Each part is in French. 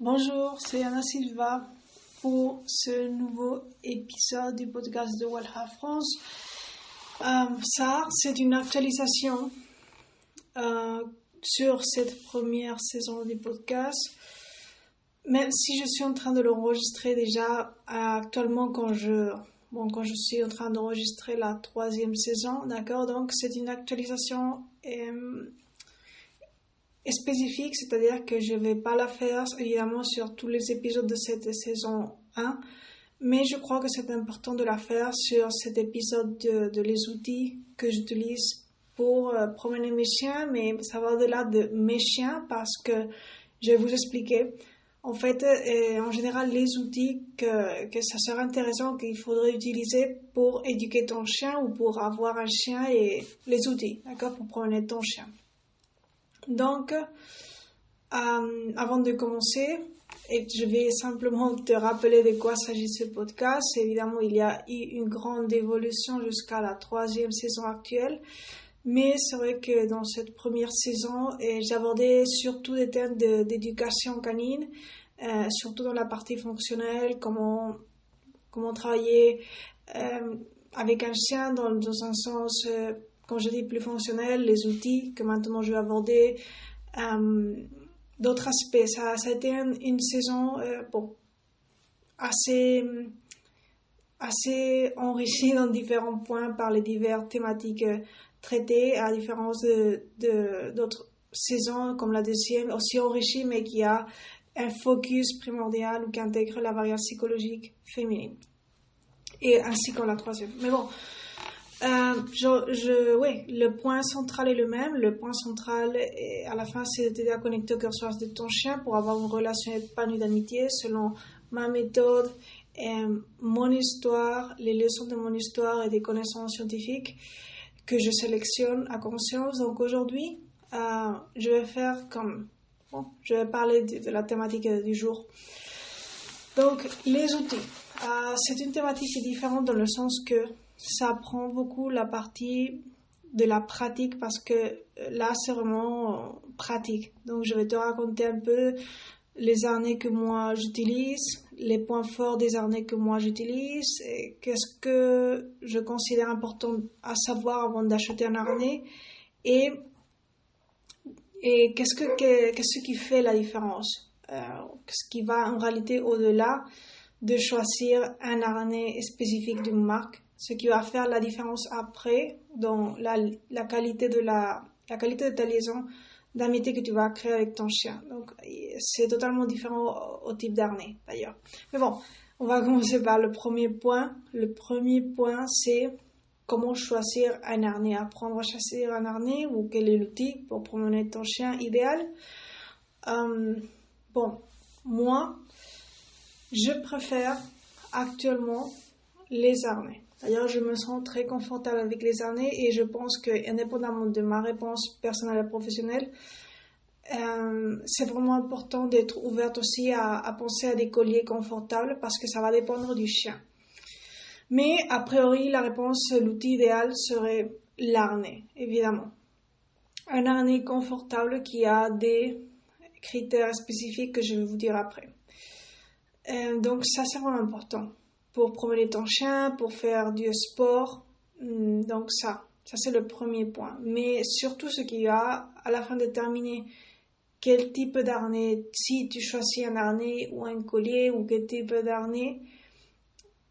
Bonjour, c'est Anna Silva pour ce nouveau épisode du podcast de Walha France. Euh, ça, c'est une actualisation euh, sur cette première saison du podcast. Même si je suis en train de l'enregistrer déjà actuellement quand je, bon, quand je suis en train d'enregistrer la troisième saison, d'accord Donc c'est une actualisation euh, spécifique, c'est-à-dire que je ne vais pas la faire évidemment sur tous les épisodes de cette saison 1, mais je crois que c'est important de la faire sur cet épisode de, les outils que j'utilise pour euh, promener mes chiens, mais ça va au-delà de mes chiens parce que je vais vous expliquer. En fait, euh, en général, les outils que, que ça serait intéressant qu'il faudrait utiliser pour éduquer ton chien ou pour avoir un chien et les outils, d'accord, pour promener ton chien. Donc, euh, avant de commencer, je vais simplement te rappeler de quoi s'agit ce podcast. Évidemment, il y a eu une grande évolution jusqu'à la troisième saison actuelle. Mais c'est vrai que dans cette première saison, j'abordais surtout des thèmes d'éducation canine, euh, surtout dans la partie fonctionnelle, comment, travailler euh, avec un chien dans un sens quand je dis plus fonctionnel, les outils que maintenant je vais aborder, euh, d'autres aspects. Ça, a été une, saison euh, assez, assez enrichie dans différents points par les diverses thématiques euh, traitées, à différence de, d'autres saisons comme la deuxième, aussi enrichie, mais qui a un focus primordial ou qui intègre la variable psychologique féminine. Et ainsi que la troisième. Mais bon, euh, je, je, le point central est le même. Le point central, est, à la fin, c'est de connecter au cœur source de ton chien pour avoir une relation épanouie d'amitié selon ma méthode, et mon histoire, les leçons de mon histoire et des connaissances scientifiques que je sélectionne à conscience. Donc aujourd'hui, euh, je vais faire comme, je vais parler de, la thématique du jour. Donc les outils. Euh, c'est une thématique différente dans le sens que ça prend beaucoup la partie de la pratique parce que euh, là, c'est vraiment pratique. Donc, je vais te raconter un peu les harnais que moi j'utilise, les points forts des harnais que moi j'utilise, qu'est-ce que je considère important à savoir avant d'acheter un harnais, et, et qu'est-ce que, qu'est-ce qui fait la différence, euh, ce qui va en réalité au-delà de choisir un harnais spécifique d'une marque ce qui va faire la différence après dans la, la qualité de la, la qualité de ta liaison d'amitié que tu vas créer avec ton chien. Donc, c'est totalement différent au, type d'arnais, d'ailleurs. Mais bon, on va commencer par le premier point. Le premier point, c'est comment choisir un harnais. Apprendre à choisir un harnais ou quel est l'outil pour promener ton chien idéal. Euh, bon, moi, je préfère actuellement les harnais. D'ailleurs, je me sens très confortable avec les harnais et je pense que, indépendamment de ma réponse personnelle et professionnelle, euh, c'est vraiment important d'être ouverte aussi à, penser à des colliers confortables parce que ça va dépendre du chien. Mais a priori, la réponse, l'outil idéal serait l'harnais, évidemment. Un harnais confortable qui a des critères spécifiques que je vais vous dire après. Euh, donc ça, c'est vraiment important pour promener ton chien, pour faire du sport. Hmm, donc ça, ça c'est le premier point. Mais surtout ce qu'il y a à la fin de terminer quel type d'harnais, si tu choisis un harnais ou un collier ou quel type d'harnais,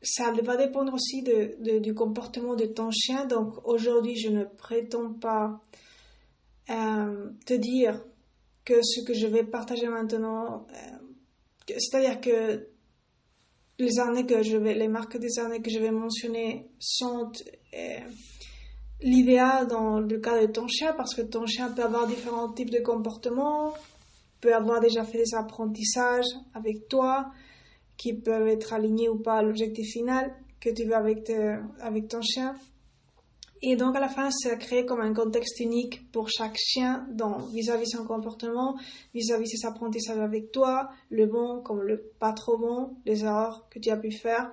ça va dépendre aussi de, du comportement de ton chien. Donc aujourd'hui, je ne prétends pas euh, te dire que ce que je vais partager maintenant, euh, c'est-à-dire que les harnais que je vais, les marques des harnais que je vais mentionner sont euh, l'idéal dans le cas de ton chien parce que ton chien peut avoir différents types de comportements, peut avoir déjà fait des apprentissages avec toi qui peuvent être alignés ou pas à l'objectif final que tu veux avec, avec ton chien. Et donc à la fin, ça crée comme un contexte unique pour chaque chien vis-à-vis son comportement, vis-à-vis ses apprentissages avec toi, le bon comme le pas trop bon, les erreurs que tu as pu faire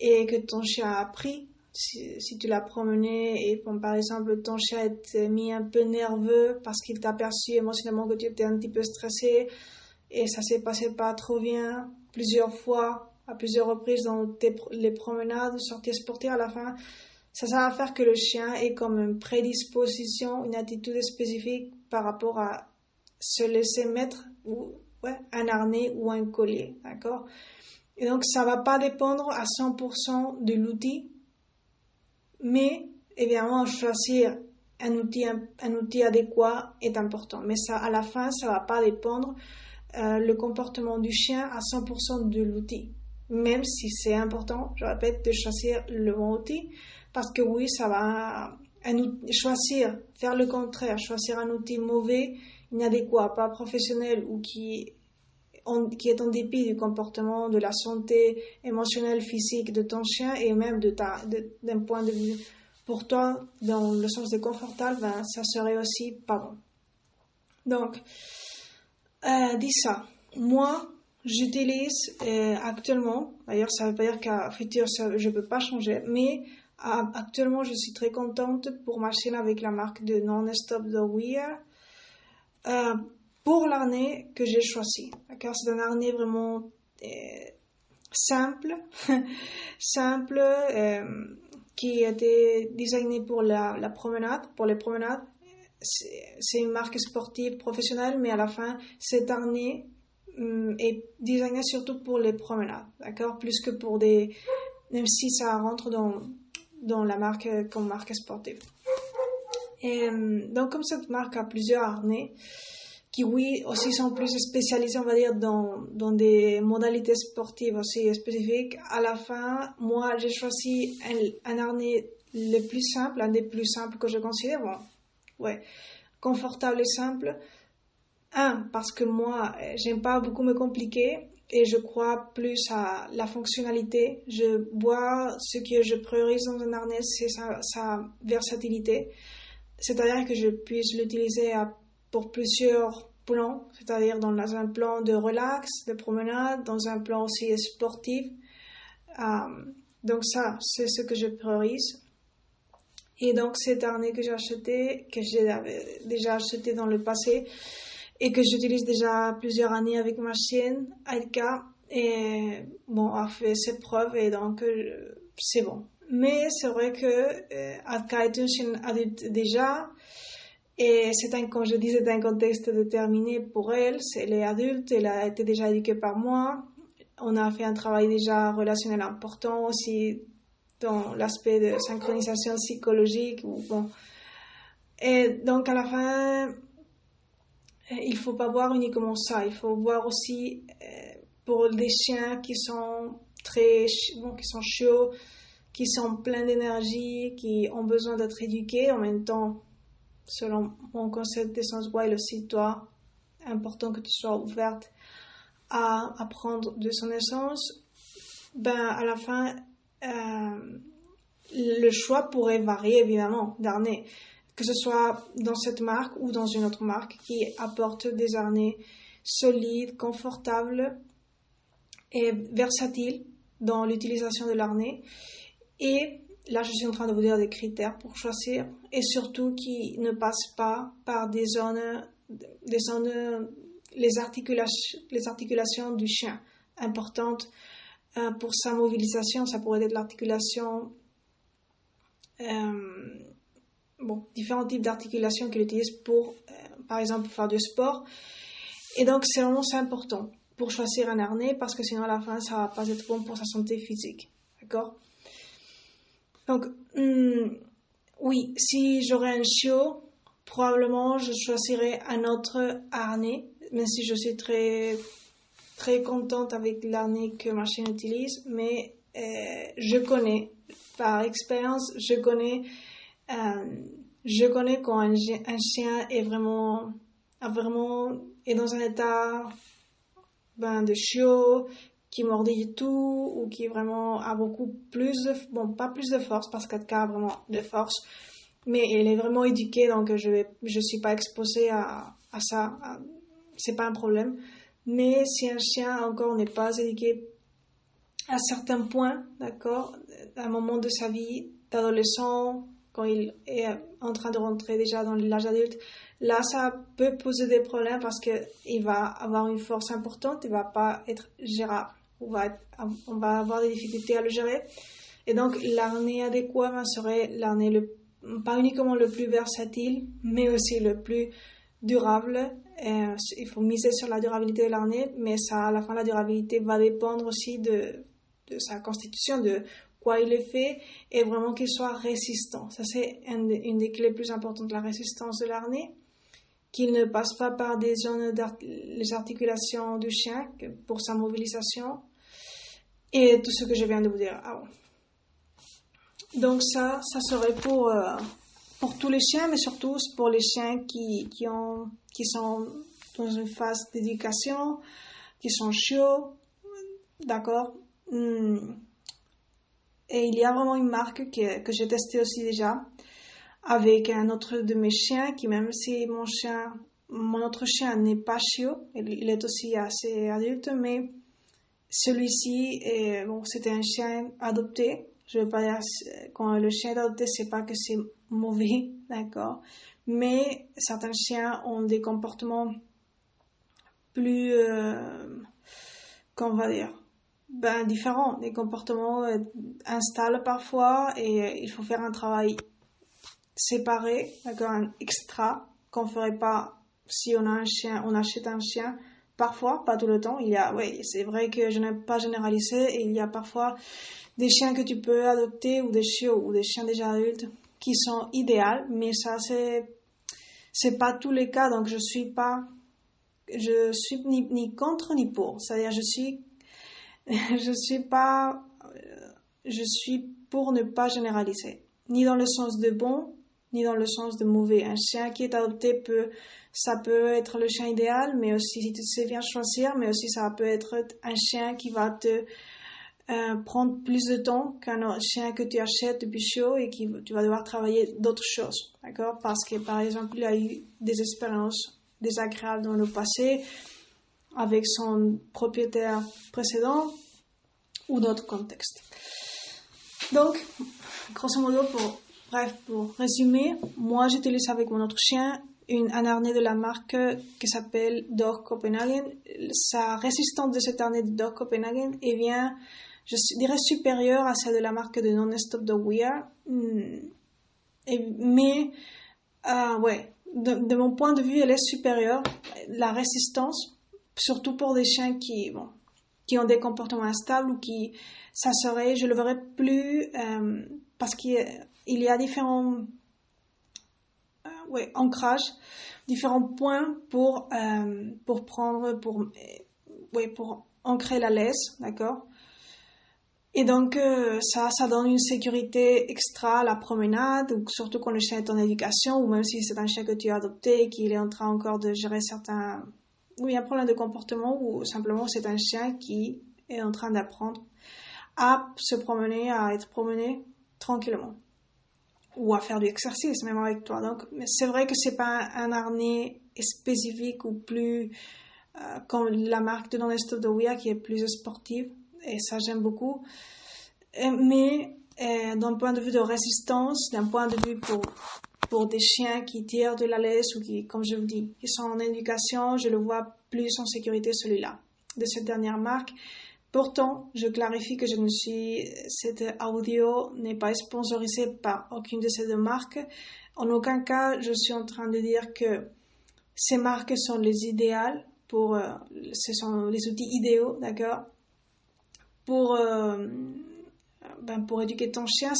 et que ton chien a appris. Si, tu l'as promené et par exemple ton chien est mis un peu nerveux parce qu'il t'a perçu émotionnellement que tu étais un petit peu stressé et ça s'est passé pas trop bien plusieurs fois, à plusieurs reprises dans les promenades, sorties sportives à la fin, ça, va faire que le chien ait comme une prédisposition, une attitude spécifique par rapport à se laisser mettre ou, un harnais ou un collier, d'accord? Et donc, ça va pas dépendre à 100% de l'outil, mais évidemment, choisir un outil, un, outil adéquat est important. Mais ça, à la fin, ça va pas dépendre euh, le comportement du chien à 100% de l'outil. Même si c'est important, je répète, de choisir le bon outil. Parce que oui, ça va choisir, faire le contraire, choisir un outil mauvais, inadéquat, pas professionnel ou qui, qui est en dépit du comportement, de la santé émotionnelle, physique de ton chien et même de d'un point de vue pour toi, dans le sens de confortable, ben, ça serait aussi pas bon. Donc, euh, dis ça. Moi, j'utilise euh, actuellement, d'ailleurs, ça veut pas dire qu'à futur, je peux pas changer, mais actuellement, je suis très contente pour ma chaîne avec la marque de Non-Stop The Wear. Euh, pour l'harnais que j'ai choisi. Car c'est un harnais vraiment euh, simple, simple, euh, qui a été designé pour la, promenade, pour les promenades. C'est une marque sportive professionnelle, mais à la fin, cet harnais hum, est designé surtout pour les promenades, d'accord? Plus que pour des. Même si ça rentre dans, dans la marque comme marque sportive. Euh, donc, comme cette marque a plusieurs harnais, qui oui aussi sont plus spécialisés, on va dire, dans, dans des modalités sportives aussi spécifiques, à la fin, moi, j'ai choisi un, harnais le plus simple, un des plus simples que je considère, bon, ouais, confortable et simple. Un, parce que moi, j'aime pas beaucoup me compliquer et je crois plus à la fonctionnalité. Je vois ce que je priorise dans un harnais, c'est sa, versatilité. C'est-à-dire que je puisse l'utiliser pour plusieurs plans, c'est-à-dire dans un plan de relax, de promenade, dans un plan aussi sportif. Euh, donc ça, c'est ce que je priorise. Et donc cet harnais que j'ai acheté, que j'ai déjà acheté dans le passé, et que j'utilise déjà plusieurs années avec ma chienne, Alka, et bon, a fait ses preuves et donc euh, c'est bon. Mais c'est vrai que euh, Alka est une chienne adulte déjà, et c'est un, comme je disais, c'est un contexte déterminé pour elle. Elle est adulte, elle a été déjà éduquée par moi. On a fait un travail déjà relationnel important aussi dans l'aspect de synchronisation psychologique. Bon. Et donc à la fin, il faut pas voir uniquement ça, il faut voir aussi euh, pour des chiens qui sont très bon, qui sont chauds, qui sont pleins d'énergie, qui ont besoin d'être éduqués. En même temps, selon mon concept d'essence wild aussi, toi, important que tu sois ouverte à apprendre de son essence, ben à la fin, euh, le choix pourrait varier évidemment d'année que ce soit dans cette marque ou dans une autre marque qui apporte des harnais solides, confortables et versatiles dans l'utilisation de l'harnais. Et là, je suis en train de vous dire des critères pour choisir et surtout qui ne passent pas par des zones, des zones, les articulations, les articulations du chien importantes euh, pour sa mobilisation. Ça pourrait être l'articulation euh, bon, différents types d'articulations qu'il utilise pour, euh, par exemple, faire du sport. Et donc, c'est vraiment important pour choisir un harnais parce que sinon, à la fin, ça va pas être bon pour sa santé physique. D'accord? Donc, hmm, oui, si j'aurais un chiot, probablement je choisirais un autre harnais, même si je suis très, très contente avec l'harnais que ma chienne utilise, mais euh, je connais, par expérience, je connais euh, je connais quand un, chien est vraiment, vraiment, est dans un état ben, de chiot, qui mordille tout, ou qui vraiment a beaucoup plus de, bon, pas plus de force, parce qu'elle a vraiment de force, mais elle est vraiment éduquée, donc je vais, je suis pas exposée à, à ça, c'est pas un problème. Mais si un chien encore n'est pas éduqué à certains points, d'accord, à un moment de sa vie d'adolescent, quand il est en train de rentrer déjà dans l'âge adulte, Là, ça peut poser des problèmes parce qu'il va avoir une force importante, il va pas être gérable. On va, avoir des difficultés à le gérer. Et donc, l'arnée adéquat serait l'arnée le, pas uniquement le plus versatile, mais aussi le plus durable. il faut miser sur la durabilité de l'arnée, mais ça, à la fin, la durabilité va dépendre aussi de, de sa constitution, de quoi il est fait, et vraiment qu'il soit résistant. Ça, c'est une, des clés plus importantes la résistance de l'arnée qu'il ne passe pas par des zones les articulations du chien pour sa mobilisation et tout ce que je viens de vous dire avant. Donc ça, ça serait pour, euh, pour tous les chiens, mais surtout pour les chiens qui, qui, ont, qui sont dans une phase d'éducation, qui sont chiots, d'accord? Hmm. Et il y a vraiment une marque que, que j'ai testée aussi déjà, avec un autre de mes chiens qui, même si mon chien, mon autre chien n'est pas chiot, il est aussi assez adulte, mais celui-ci, bon, c'était un chien adopté. Je veux pas dire, quand le chien est adopté, c'est pas que c'est mauvais, d'accord? Mais certains chiens ont des comportements plus, euh, qu'on va dire, ben, différents. Des comportements euh, installent parfois et il faut faire un travail séparé, d'accord, un extra qu'on ferait pas si on a un chien, on achète un chien. Parfois, pas tout le temps. Il y a, oui, c'est vrai que je n'ai pas généralisé et il y a parfois des chiens que tu peux adopter ou des chiots ou des chiens déjà adultes qui sont idéaux, mais ça c'est c'est pas tous les cas. Donc je suis pas, je suis ni, ni contre ni pour. C'est-à-dire je suis je suis pas, je suis pour ne pas généraliser, ni dans le sens de bon ni dans le sens de mauvais. Un chien qui est adopté peut, ça peut être le chien idéal, mais aussi si tu sais bien choisir, mais aussi ça peut être un chien qui va te euh, prendre plus de temps qu'un chien que tu achètes depuis chiot et qui tu vas devoir travailler d'autres choses, d'accord? Parce que par exemple, il a eu des expériences désagréables dans le passé avec son propriétaire précédent ou d'autres contextes. Donc, grosso modo, pour Bref, pour résumer, moi j'utilise avec mon autre chien une, un harnais de la marque qui s'appelle Dog Copenhagen. Sa résistance de cet harnais de Dog Copenhagen est bien, je dirais, supérieure à celle de la marque de Non-Stop Dog Wear. Hmm. mais, euh, ouais, de, mon point de vue, elle est supérieure. La résistance, surtout pour des chiens qui, bon, qui ont des comportements instables ou qui, ça serait, je le verrais plus, euh, parce qu'il il y a différents euh, ouais, ancrages, différents points pour, euh, pour prendre, pour, ouais, pour ancrer la laisse, d'accord? Et donc, ça, ça donne une sécurité extra à la promenade, surtout quand le chien est en éducation, ou même si c'est un chien que tu as adopté et qu'il est en train encore de gérer certains... Oui, un problème de comportement, ou simplement c'est un chien qui est en train d'apprendre à se promener, à être promené tranquillement ou à faire du exercice même avec toi. Donc, c'est vrai que c'est pas un, harnais spécifique ou plus euh, comme la marque de Non-Stop de Wea qui est plus sportive et ça j'aime beaucoup. mais euh, d'un point de vue de résistance, d'un point de vue pour pour des chiens qui tirent de la laisse ou qui, comme je vous dis, qui sont en éducation, je le vois plus en sécurité celui-là de cette dernière marque. Pourtant, je clarifie que je ne suis, cette audio n'est pas sponsorisée par aucune de ces deux marques. En aucun cas, je suis en train de dire que ces marques sont les idéales pour, euh, ce sont les outils idéaux, d'accord, pour, euh, ben pour éduquer ton chien.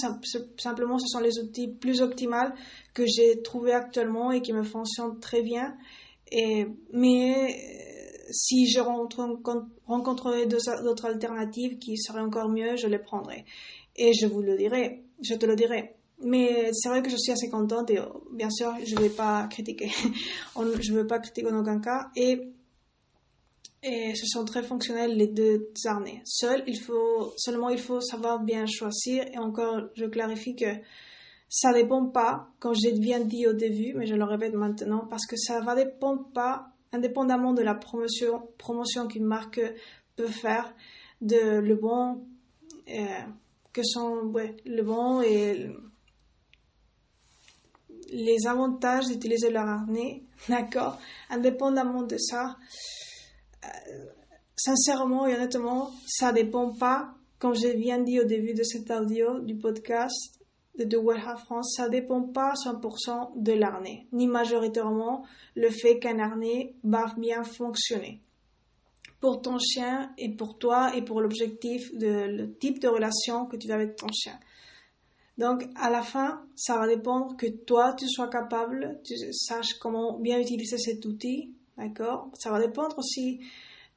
Simplement, ce sont les outils plus optimaux que j'ai trouvés actuellement et qui me fonctionnent très bien. Et, mais si je rencontrerai d'autres alternatives qui seraient encore mieux, je les prendrai. Et je vous le dirai, je te le dirai. Mais c'est vrai que je suis assez contente et bien sûr, je ne vais pas critiquer. je ne veux pas critiquer en aucun cas. Et, et ce sont très fonctionnels les deux harnais. Seul, il faut, seulement il faut savoir bien choisir. Et encore, je clarifie que ça dépend pas, comme j'ai bien dit au début, mais je le répète maintenant, parce que ça va dépendre pas indépendamment de la promotion, promotion qu'une marque peut faire, de le bon, euh, que sont le bon et les avantages d'utiliser leur harnais, d'accord? Indépendamment de ça, sincèrement et honnêtement, ça dépend pas, comme je viens dit au début de cet audio du podcast de The World France, ça dépend pas 100% de l'harnais, ni majoritairement le fait qu'un harnais va bien fonctionner pour ton chien et pour toi et pour l'objectif de le type de relation que tu as avec ton chien. Donc, à la fin, ça va dépendre que toi, tu sois capable, tu saches comment bien utiliser cet outil, d'accord? Ça va dépendre aussi,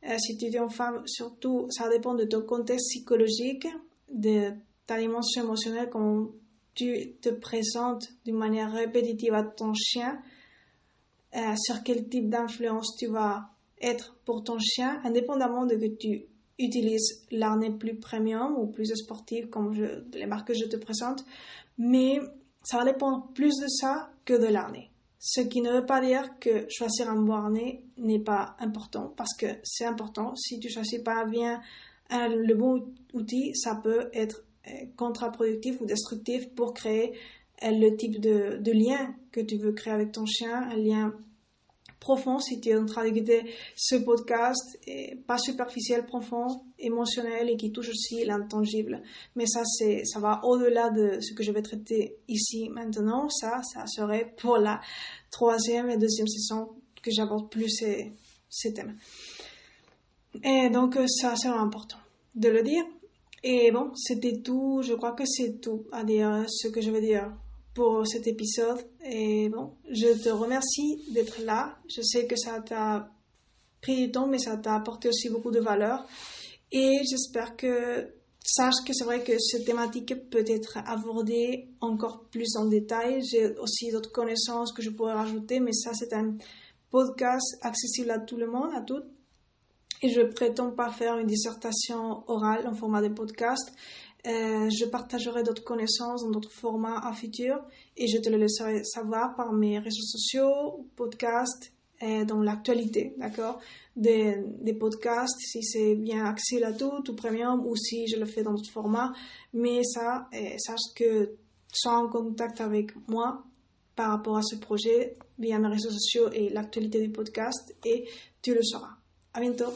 euh, si tu es une femme, surtout, ça va dépendre de ton contexte psychologique, de ta dimension émotionnelle, comment tu te présentes d'une manière répétitive à ton chien, euh, sur quel type d'influence tu vas être pour ton chien, indépendamment de que tu utilises l'arnais plus premium ou plus sportif comme les marques que je te présente, mais ça va dépendre plus de ça que de l'arnais. Ce qui ne veut pas dire que choisir un harnais n'est pas important, parce que c'est important. Si tu choisis pas bien le bon outil, ça peut être euh, contre-productif ou destructif pour créer euh, le type de, de lien que tu veux créer avec ton chien, un lien profond si tu es en train d'écouter ce podcast, pas superficiel, profond, émotionnel et qui touche aussi l'intangible. Mais ça, c'est, ça va au-delà de ce que je vais traiter ici maintenant. Ça, ça serait pour la troisième et deuxième saison que j'aborde plus ces thèmes. Et donc, ça, c'est important de le dire. Et bon, c'était tout. Je crois que c'est tout à dire ce que je veux dire pour cet épisode. Et bon, je te remercie d'être là. Je sais que ça t'a pris du temps, mais ça t'a apporté aussi beaucoup de valeur. Et j'espère que sache que c'est vrai que cette thématique peut être abordée encore plus en détail. J'ai aussi d'autres connaissances que je pourrais rajouter, mais ça, c'est un podcast accessible à tout le monde, à toutes. Et je prétends pas faire une dissertation orale en format de podcast. Euh, je partagerai d'autres connaissances dans d'autres formats à futur et je te le laisserai savoir par mes réseaux sociaux, podcasts, dans l'actualité, d'accord? Des, podcasts, si c'est bien axé là tout, tout premium, ou si je le fais dans d'autres formats. Mais ça, sache que sois en contact avec moi par rapport à ce projet via mes réseaux sociaux et l'actualité du podcast et tu le sauras. À bientôt!